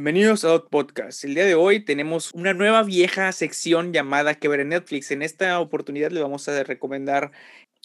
Bienvenidos a Out Podcast. El día de hoy tenemos una nueva vieja sección llamada Que ver en Netflix. En esta oportunidad le vamos a recomendar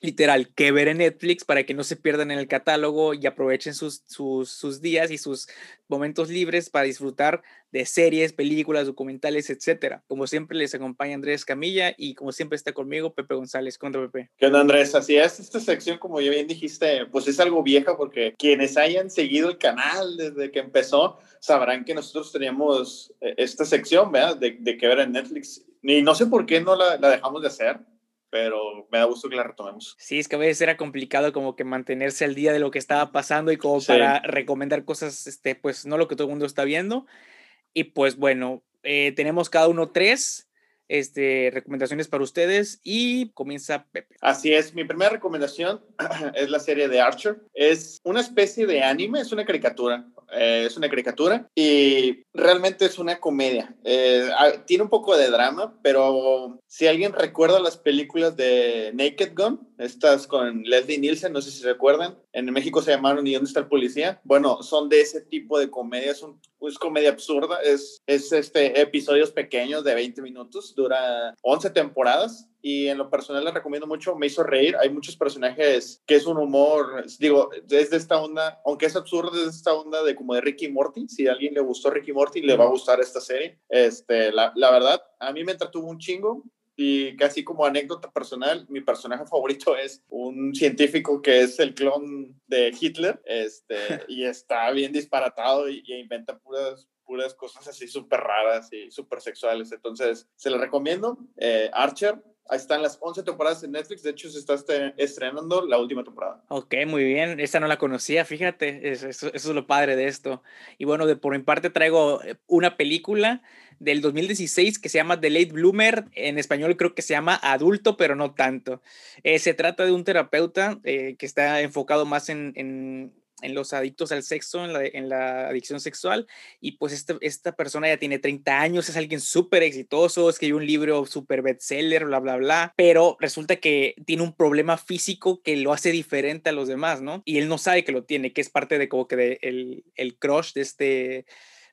literal que ver en Netflix para que no se pierdan en el catálogo y aprovechen sus, sus, sus, días y sus momentos libres para disfrutar de series, películas, documentales, etcétera. Como siempre les acompaña Andrés Camilla y como siempre está conmigo Pepe González. Contra Pepe. ¿Qué onda Andrés? Así es, esta sección como ya bien dijiste, pues es algo vieja porque quienes hayan seguido el canal desde que empezó sabrán que nosotros teníamos eh, esta sección, ¿verdad? De, de que ver en Netflix. Y no sé por qué no la, la dejamos de hacer pero me da gusto que la retomemos. Sí, es que a veces era complicado como que mantenerse al día de lo que estaba pasando y como sí. para recomendar cosas, este, pues no lo que todo el mundo está viendo. Y pues bueno, eh, tenemos cada uno tres este, recomendaciones para ustedes y comienza Pepe. Así es, mi primera recomendación es la serie de Archer. Es una especie de anime, es una caricatura. Eh, es una caricatura y realmente es una comedia. Eh, tiene un poco de drama, pero si alguien recuerda las películas de Naked Gun, estas con Leslie Nielsen, no sé si se recuerdan, en México se llamaron ¿Y dónde está el policía? Bueno, son de ese tipo de comedia, es, un, es comedia absurda, es, es este, episodios pequeños de 20 minutos, dura 11 temporadas y en lo personal les recomiendo mucho, me hizo reír, hay muchos personajes que es un humor, digo, desde esta onda, aunque es absurdo, desde esta onda de como de Ricky Morty, si a alguien le gustó Ricky Morty, le va a gustar esta serie, este, la, la verdad, a mí me entretuvo un chingo, y casi como anécdota personal, mi personaje favorito es un científico que es el clon de Hitler, este, y está bien disparatado y, y inventa puras puras cosas así súper raras y súper sexuales. Entonces, se lo recomiendo. Eh, Archer, ahí están las 11 temporadas en Netflix. De hecho, se está estrenando la última temporada. Ok, muy bien. Esta no la conocía, fíjate. Eso, eso, es lo padre de esto. Y bueno, de, por mi parte traigo una película del 2016 que se llama The Late Bloomer. En español creo que se llama Adulto, pero no tanto. Eh, se trata de un terapeuta eh, que está enfocado más en, en en los adictos al sexo, en la, en la adicción sexual, y pues este, esta persona ya tiene 30 años, es alguien súper exitoso, escribió un libro súper bestseller, bla, bla, bla, pero resulta que tiene un problema físico que lo hace diferente a los demás, ¿no? Y él no sabe que lo tiene, que es parte de como que de el, el crush de este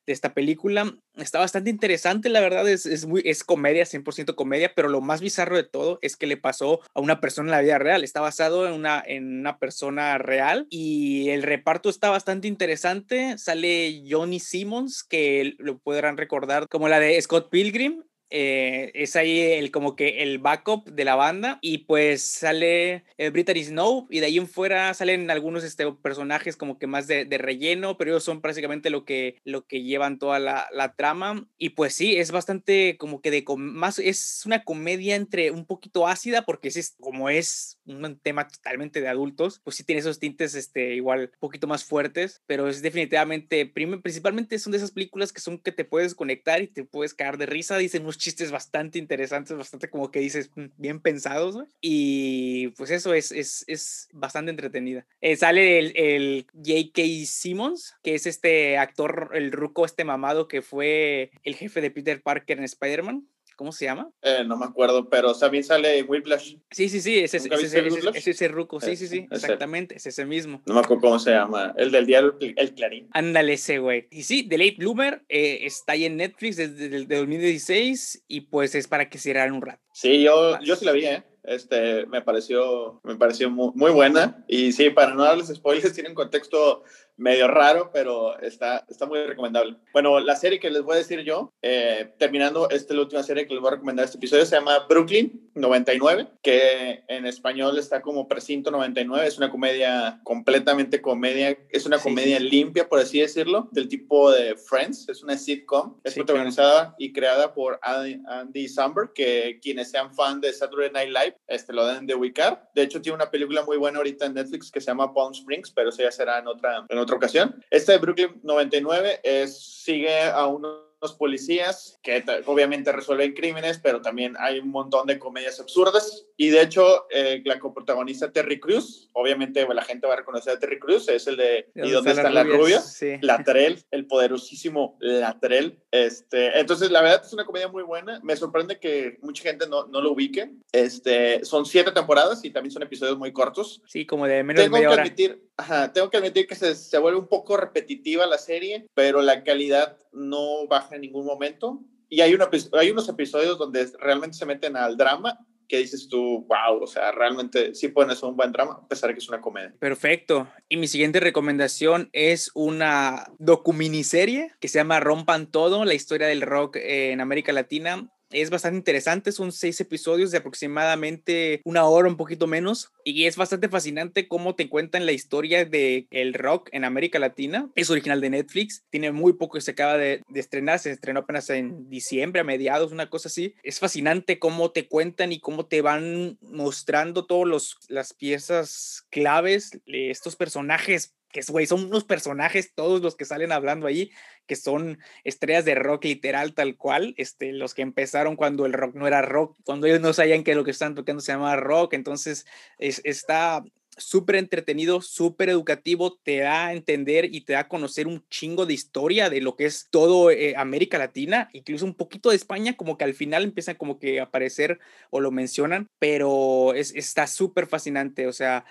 de esta película. Está bastante interesante, la verdad, es, es, muy, es comedia, 100% comedia, pero lo más bizarro de todo es que le pasó a una persona en la vida real. Está basado en una, en una persona real y el reparto está bastante interesante. Sale Johnny Simmons, que lo podrán recordar como la de Scott Pilgrim, eh, es ahí el como que el backup de la banda y pues sale eh, Brittany Snow y de ahí en fuera salen algunos este, personajes como que más de, de, relleno pero ellos son prácticamente lo que, lo que llevan toda la, la trama. Y pues sí, es bastante como que de más, es una comedia entre un poquito ácida porque es como es un tema totalmente de adultos, pues sí tiene esos tintes este, igual un poquito más fuertes, pero es definitivamente, principalmente son de esas películas que son que te puedes conectar y te puedes caer de risa, dicen unos chistes bastante interesantes, bastante como que dices, mm, bien pensados, y pues eso es, es, es bastante entretenida. Eh, sale el, el J.K. Simmons, que es este actor, el ruco, este mamado que fue el jefe de Peter Parker en Spider-Man. ¿Cómo se llama? Eh, no me acuerdo, pero también sale Whiplash. Sí, sí, sí, ese es ese, ese, ese, ese, ruco, sí, sí, sí, exactamente, es ese mismo. No me acuerdo cómo se llama, el del diario El Clarín. Ándale ese, güey. Y sí, The Late Bloomer eh, está ahí en Netflix desde el 2016 y pues es para que se un rato. Sí, yo, yo sí la vi, ¿eh? Este, me pareció, me pareció muy, muy, buena. Y sí, para no darles spoilers, tiene un contexto medio raro, pero está, está muy recomendable. Bueno, la serie que les voy a decir yo, eh, terminando, esta es la última serie que les voy a recomendar este episodio, se llama Brooklyn 99, que en español está como Precinto 99, es una comedia completamente comedia, es una comedia sí, limpia, por así decirlo, del tipo de Friends, es una sitcom, es sí, protagonizada claro. y creada por Andy, Andy Samberg, que quienes sean fan de Saturday Night Live, este, lo deben de ubicar. De hecho, tiene una película muy buena ahorita en Netflix que se llama Palm Springs, pero eso ya será en otra, en otra ocasión. Este de Brooklyn 99 es, sigue a unos policías que obviamente resuelven crímenes, pero también hay un montón de comedias absurdas. Y de hecho, eh, la coprotagonista Terry Cruz, obviamente la gente va a reconocer a Terry Cruz, es el de ¿Y dónde están las rubias? Sí. Latrell, el poderosísimo Latrell. Este, entonces, la verdad es una comedia muy buena. Me sorprende que mucha gente no, no lo ubique. Este, son siete temporadas y también son episodios muy cortos. Sí, como de menos Tengo de media que hora. admitir, ajá, tengo que admitir que se, se vuelve un poco repetitiva la serie, pero la calidad no baja en ningún momento. Y hay, una, hay unos episodios donde realmente se meten al drama que dices tú, wow, o sea, realmente sí pueden hacer un buen drama, a pesar de que es una comedia. Perfecto. Y mi siguiente recomendación es una documiniserie que se llama Rompan Todo, la historia del rock en América Latina. Es bastante interesante, son seis episodios de aproximadamente una hora, un poquito menos, y es bastante fascinante cómo te cuentan la historia de el rock en América Latina. Es original de Netflix, tiene muy poco se acaba de, de, estrenar, se estrenó apenas en diciembre, a mediados, una cosa así. Es fascinante cómo te cuentan y cómo te van mostrando todas las piezas claves, estos personajes que güey, son unos personajes todos los que salen hablando ahí, que son estrellas de rock literal tal cual, este, los que empezaron cuando el rock no era rock, cuando ellos no sabían que lo que están tocando se llamaba rock, entonces es, está súper entretenido, súper educativo, te da a entender y te da a conocer un chingo de historia de lo que es todo eh, América Latina, incluso un poquito de España, como que al final empiezan como que a aparecer o lo mencionan, pero es, está súper fascinante, o sea,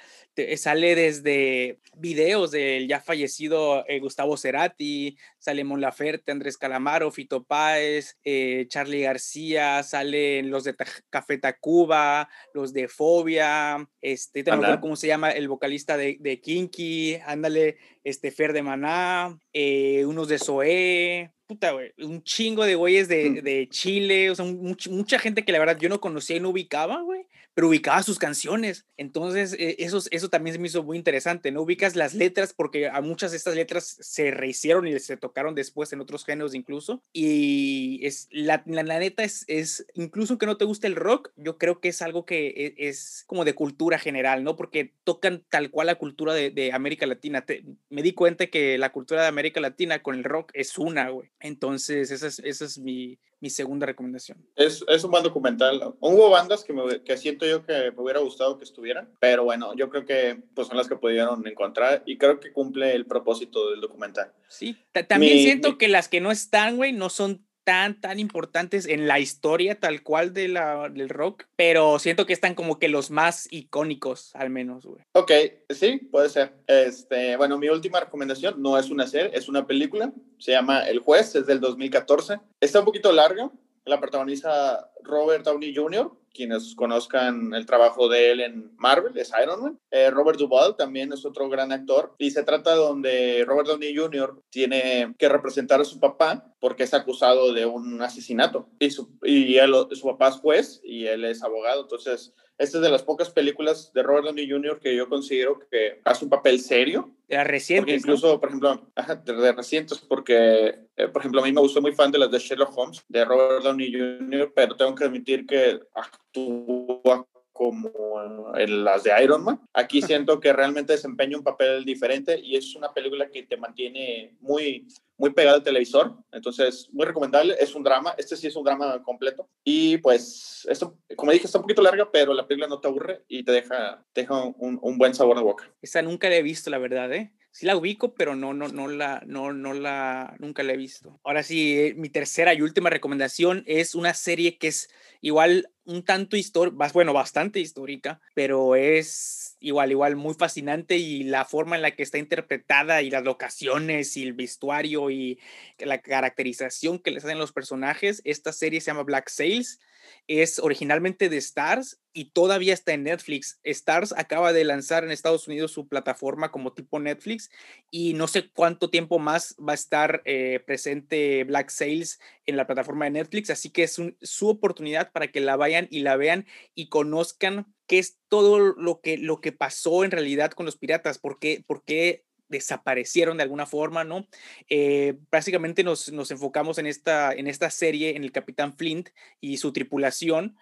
sale desde videos del ya fallecido eh, Gustavo Cerati, sale Mon Laferte, Andrés Calamaro, Fito Páez, eh, Charlie García, salen los de Café Tacuba, los de Fobia, este, cómo se llama el vocalista de, de Kinky, ándale, este Fer de Maná, eh, unos de Zoé, puta, güey, un chingo de güeyes de, mm. de Chile, o sea, mucha gente que la verdad yo no conocía y no ubicaba, güey pero ubicaba sus canciones. Entonces, eh, eso, eso también se me hizo muy interesante, ¿no? Ubicas las letras porque a muchas de estas letras se rehicieron y se tocaron después en otros géneros incluso. Y es, la, la, neta es, es, incluso que no te guste el rock, yo creo que es algo que e, es, como de cultura general, ¿no? Porque tocan tal cual la cultura de, de América Latina. me di cuenta que la cultura de América Latina con el rock es una, güey. Entonces, esa es, esa es mi, mi segunda recomendación. Es, es un buen documental. Hubo bandas que, me, que siento yo que me hubiera gustado que estuvieran, pero bueno, yo creo que pues, son las que pudieron encontrar y creo que cumple el propósito del documental. Sí, también siento que las que no están, güey, no son tan, tan importantes en la historia tal cual de la, del rock, pero siento que están como que los más icónicos, al menos, güey. Ok, sí, puede ser. Este, bueno, mi última recomendación no es una serie, es una película. Se llama El Juez, es del 2014. Está un poquito larga. La protagoniza Robert Downey Jr., quienes conozcan el trabajo de él en Marvel, es Iron Man. Eh, Robert Duvall también es otro gran actor. Y se trata donde Robert Downey Jr. tiene que representar a su papá porque es acusado de un asesinato. Y su, y su papá es juez y él es abogado. Entonces, esta es de las pocas películas de Robert Downey Jr. que yo considero que hace un papel serio. De las recientes. incluso, por ejemplo, de, recientes, porque, eh, por ejemplo, a mí me gustó muy fan de las de Sherlock Holmes, de Robert Downey Jr., pero tengo que admitir que actúa como en las de Iron Man. Aquí siento que realmente desempeña un papel diferente y es una película que te mantiene muy, muy pegado al televisor. Entonces, muy recomendable. Es un drama. Este sí es un drama completo. Y pues, esto, como dije, está un poquito larga, pero la película no te aburre y te deja, deja un, un buen sabor de boca. Esa nunca la he visto, la verdad, ¿eh? sí la ubico, pero no, no, no la, no, no la, nunca la he visto. Ahora sí, mi tercera y última recomendación es una serie que es igual un tanto histórica, bueno, bastante histórica, pero es igual, igual muy fascinante y la forma en la que está interpretada y las locaciones y el vestuario y la caracterización que les hacen los personajes. Esta serie se llama Black Sails es originalmente de Stars y todavía está en Netflix. Stars acaba de lanzar en Estados Unidos su plataforma como tipo Netflix y no sé cuánto tiempo más va a estar eh, presente Black Sails en la plataforma de Netflix, así que es su oportunidad para que la vayan y la vean y conozcan qué es todo lo que, lo que pasó en realidad con los piratas, por qué, por qué desaparecieron de alguna forma, ¿no? Eh, básicamente nos, nos, enfocamos en esta, en esta serie, en el Capitán Flint y su tripulación,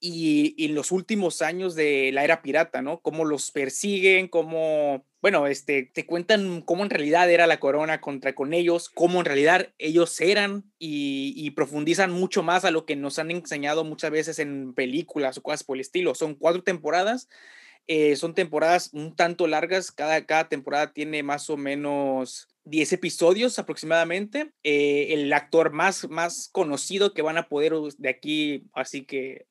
y, en los últimos años de la era pirata, ¿no? Cómo los persiguen, cómo, bueno, este, te cuentan cómo en realidad era la corona contra con ellos, cómo en realidad ellos eran y, profundizan mucho más a lo que nos han enseñado muchas veces en películas o cosas por el estilo. Son cuatro temporadas eh, son temporadas un tanto largas, cada, cada temporada tiene más o menos 10 episodios aproximadamente. Eh, el actor más, más conocido que van a poder de aquí, así que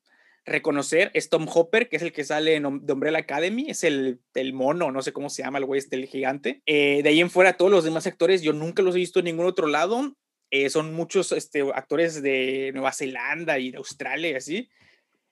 reconocer es Tom Hopper, que es el que sale en The Umbrella Academy, es el, el mono, no sé cómo se llama el güey, este, el gigante. Eh, de ahí en fuera, todos los demás actores, yo nunca los he visto en ningún otro lado. Eh, son muchos este, actores de Nueva Zelanda y de Australia y así.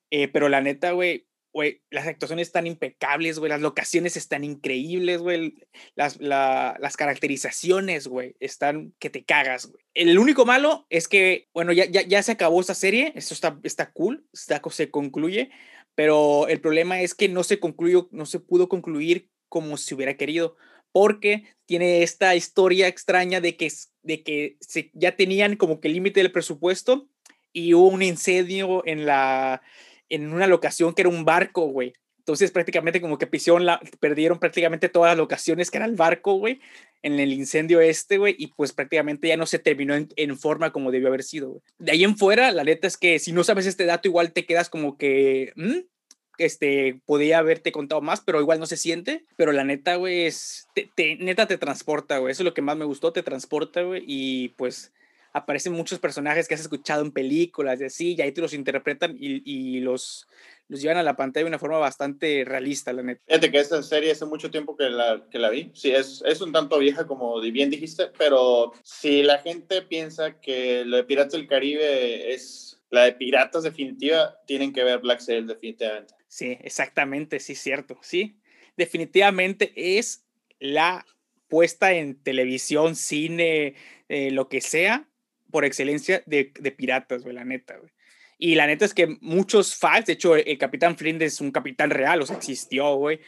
Eh, pero la neta, güey, güey, las actuaciones están impecables, güey, las locaciones están increíbles, güey, las, las caracterizaciones, güey, están que te cagas, güey. El único malo es que, bueno, ya, ya, ya se acabó esta serie, esto está, está cool, está, se concluye, pero el problema es que no se concluyó, no se pudo concluir como se hubiera querido, porque tiene esta historia extraña de que, de que se, ya tenían como que límite del presupuesto y hubo un incendio en la en una locación que era un barco, güey. Entonces prácticamente como que la, perdieron prácticamente todas las locaciones que era el barco, güey, en el incendio este, güey, y pues prácticamente ya no se terminó en, forma como debió haber sido, güey. De ahí en fuera, la neta es que si no sabes este dato, igual te quedas como que, este, podía haberte contado más, pero igual no se siente, pero la neta, güey, es, te, neta te transporta, güey, eso es lo que más me gustó, te transporta, güey, y pues aparecen muchos personajes que has escuchado en películas y así, y ahí te los interpretan y, y los, los llevan a la pantalla de una forma bastante realista, la neta. Fíjate que esta serie hace mucho tiempo que la, que la vi. Sí, es, es un tanto vieja como bien dijiste, pero si la gente piensa que lo de Piratas del Caribe es la de Piratas definitiva, tienen que ver Black Sail definitivamente. Sí, exactamente, sí, cierto, sí. Definitivamente es la puesta en televisión, cine, eh, lo que sea, por excelencia de, de piratas, güey, la neta, güey. Y la neta es que muchos fans, de hecho, el Capitán Flynn es un capitán real, o sea, existió, güey.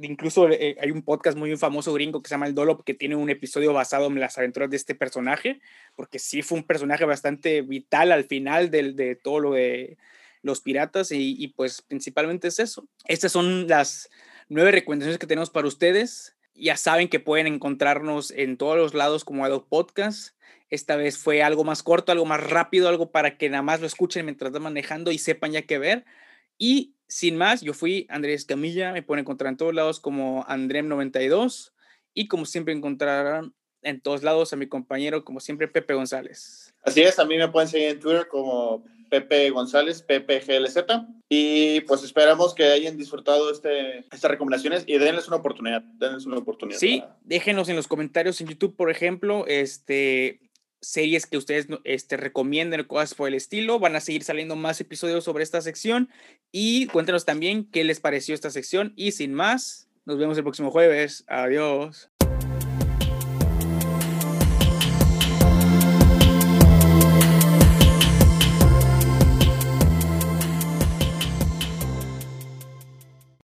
Incluso eh, hay un podcast muy famoso gringo que se llama El Dolop, que tiene un episodio basado en las aventuras de este personaje, porque sí fue un personaje bastante vital al final de, de todo lo de los piratas, y, y pues principalmente es eso. Estas son las nueve recomendaciones que tenemos para ustedes. Ya saben que pueden encontrarnos en todos los lados como Adobe Podcast esta vez fue algo más corto, algo más rápido, algo para que nada más lo escuchen mientras están manejando y sepan ya qué ver. Y sin más, yo fui Andrés Camilla, me pueden encontrar en todos lados como Andrem92 y como siempre encontrarán en todos lados a mi compañero, como siempre, Pepe González. Así es, a mí me pueden seguir en Twitter como Pepe González, PPGLZ. Y pues esperamos que hayan disfrutado este, estas recomendaciones y denles una oportunidad. Denles una oportunidad. Sí, déjenos en los comentarios en YouTube, por ejemplo, este, series que ustedes este, recomienden, cosas por el estilo. Van a seguir saliendo más episodios sobre esta sección y cuéntenos también qué les pareció esta sección. Y sin más, nos vemos el próximo jueves. Adiós.